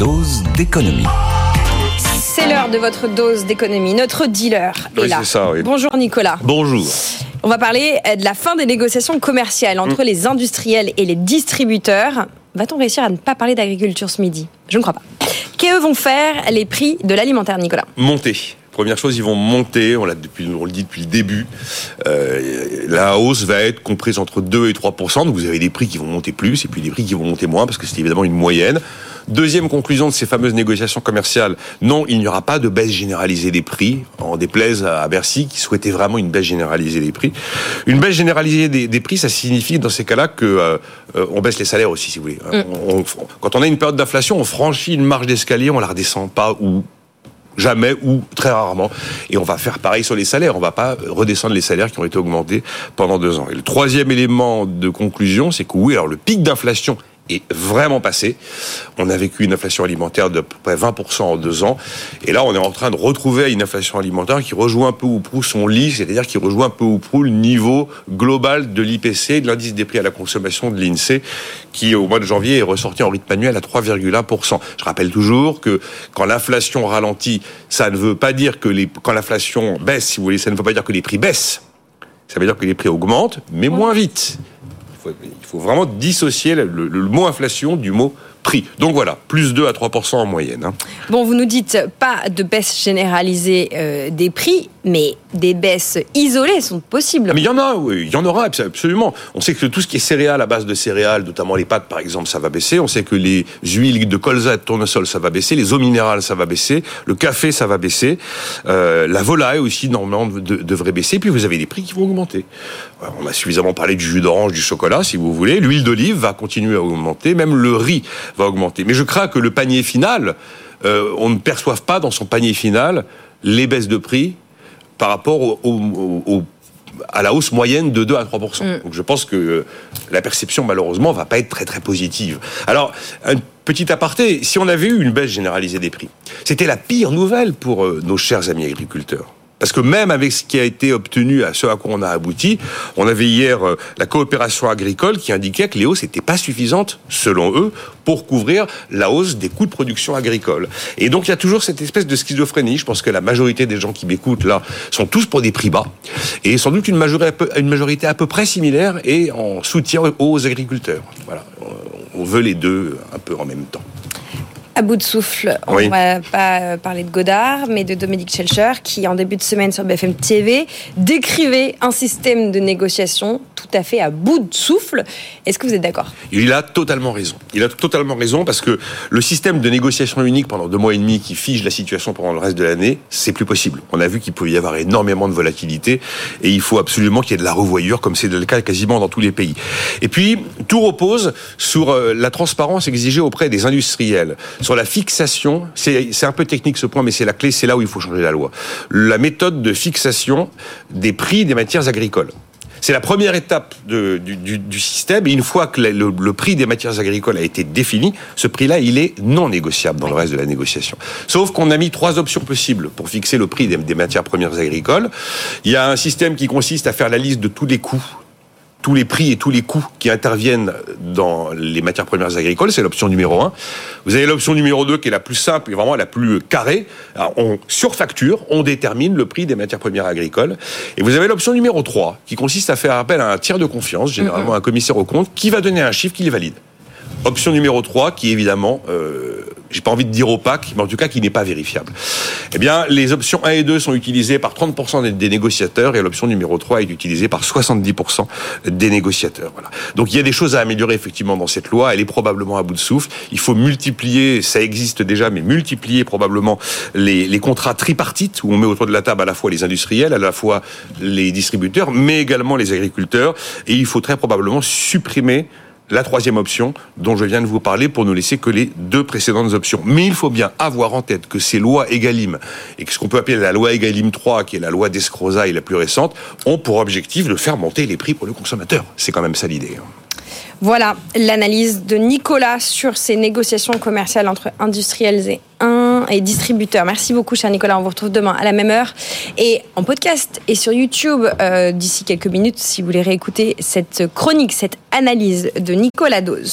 dose d'économie. C'est l'heure de votre dose d'économie. Notre dealer est là. c'est ça, oui. Bonjour Nicolas. Bonjour. On va parler euh, de la fin des négociations commerciales Mm. entre les industriels et les distributeurs. Va-t-on réussir à ne pas parler d'agriculture ce midi? Je ne crois pas. Que vont faire les prix de l'alimentaire, Nicolas? Monter. Première chose, ils vont monter, on, l'a depuis, on le dit depuis le début. Euh, la hausse va être comprise entre 2 et 3% Donc vous avez des prix qui vont monter plus et puis des prix qui vont monter moins parce que c'est évidemment une moyenne. Deuxième conclusion de ces fameuses négociations commerciales, non, il n'y aura pas de baisse généralisée des prix, en déplaise à Bercy qui souhaitait vraiment une baisse généralisée des prix. Une baisse généralisée des, des prix, ça signifie dans ces cas-là que euh, on baisse les salaires aussi, si vous voulez. On- on- quand on a une période d'inflation, on franchit une marge d'escalier, on la redescend pas ou jamais ou très rarement. Et on va faire pareil sur les salaires. On va pas redescendre les salaires qui ont été augmentés pendant deux ans. Et le troisième élément de conclusion, c'est que oui, alors le pic d'inflation est vraiment passé. On a vécu une inflation alimentaire de peu près 20% en deux ans. Et là, on est en train de retrouver une inflation alimentaire qui rejoint peu ou prou son lit, c'est-à-dire qui rejoint peu ou prou le niveau global de l'IPC, de l'indice des prix à la consommation de l'INSEE, qui au mois de janvier est ressorti en rythme annuel à 3,1%. Je rappelle toujours que quand l'inflation ralentit, ça ne veut pas dire que les, quand l'inflation baisse, si vous voulez, ça ne veut pas dire que les prix baissent. Ça veut dire que les prix augmentent, mais moins vite. Faut vraiment dissocier le, le- le mot inflation du mot prix. Donc voilà, plus 2 à 3% en moyenne. hein. Bon, vous nous dites pas de baisse généralisée euh, des prix, mais des baisses isolées sont possibles. Mais il y en a, oui, il y en aura absolument. On sait que tout ce qui est céréales à base de céréales, notamment les pâtes par exemple, ça va baisser. On sait que les huiles de colza et de tournesol, ça va baisser. Les eaux minérales, ça va baisser. Le café, ça va baisser. Euh, la volaille aussi, normalement, de- devrait baisser. Puis vous avez des prix qui vont augmenter. Euh, On a suffisamment parlé du jus d'orange, du chocolat, si vous voulez. L'huile d'olive va continuer à augmenter. Même le riz va augmenter. Mais je crains que le panier final, euh, on ne perçoive pas dans son panier final les baisses de prix par rapport au, au- au- à la hausse moyenne de 2 à 3% Donc je pense que euh, la perception malheureusement va pas être très très positive. Alors un petit aparté, si on avait eu une baisse généralisée des prix, c'était la pire nouvelle pour euh, nos chers amis agriculteurs. Parce que même avec ce qui a été obtenu, à ce à quoi on a abouti, on avait hier euh, la coopération agricole qui indiquait que les hausses n'étaient pas suffisantes, selon eux, pour couvrir la hausse des coûts de production agricole. Et donc il y a toujours cette espèce de schizophrénie. Je pense que la majorité des gens qui m'écoutent là sont tous pour des prix bas. Et sans doute une majorité, à peu- près similaire et en soutien aux agriculteurs. Voilà. On veut les deux un peu en même temps. À bout de souffle, on Oui. va pas euh, parler de Godard, mais de Dominique Schelcher, qui en début de semaine sur BFM TV décrivait un système de négociation tout à fait à bout de souffle. Est-ce que vous êtes d'accord? Il a totalement raison. Il a totalement raison parce que le système de négociation unique pendant deux mois et demi qui fige la situation pendant le reste de l'année, c'est plus possible. On a vu qu'il pouvait y avoir énormément de volatilité et il faut absolument qu'il y ait de la revoyure comme c'est le cas quasiment dans tous les pays. Et puis, tout repose sur euh, la transparence exigée auprès des industriels, sur la fixation. C'est c'est un peu technique ce point, mais c'est la clé, c'est là où il faut changer la loi. La méthode de fixation des prix des matières agricoles. C'est la première étape du, système. Et une fois que le, prix des matières agricoles a été défini, ce prix-là, il est non négociable dans le reste de la négociation. Sauf qu'on a mis trois options possibles pour fixer le prix des matières premières agricoles. Il y a un système qui consiste à faire la liste de tous les coûts tous les prix et tous les coûts qui interviennent dans les matières premières agricoles, c'est l'option numéro un. Vous avez l'option numéro 2 qui est la plus simple et vraiment la plus carrée. Alors, on surfacture, on détermine le prix des matières premières agricoles. Et vous avez l'option numéro 3 qui consiste à faire appel à un tiers de confiance, généralement un commissaire au compte, qui va donner un chiffre qui les valide. Option numéro 3 qui évidemment, euh, j'ai pas envie de dire opaque, mais en tout cas qui n'est pas vérifiable. Eh bien, les options 1 et 2 sont utilisées par 30% des, négociateurs et l'option numéro 3 est utilisée par 70% des négociateurs. Voilà. Donc il y a des choses à améliorer effectivement dans cette loi, elle est probablement à bout de souffle. Il faut multiplier, ça existe déjà, mais multiplier probablement les, les contrats tripartites où on met autour de la table à la fois les industriels, à la fois les distributeurs, mais également les agriculteurs. Et il faut très probablement supprimer la troisième option dont je viens de vous parler pour ne laisser que les deux précédentes options. Mais il faut bien avoir en tête que ces lois Egalim et que ce qu'on peut appeler la loi Egalim 3, qui est la loi d'Escrozaille la plus récente, ont pour objectif de faire monter les prix pour le consommateur. C'est quand même ça l'idée. Voilà l'analyse de Nicolas sur ces négociations commerciales entre industriels et un et distributeurs. Merci beaucoup, cher Nicolas. On vous retrouve demain à la même heure et en podcast et sur YouTube euh, d'ici quelques minutes si vous voulez réécouter cette chronique, cette analyse de Nicolas Dose.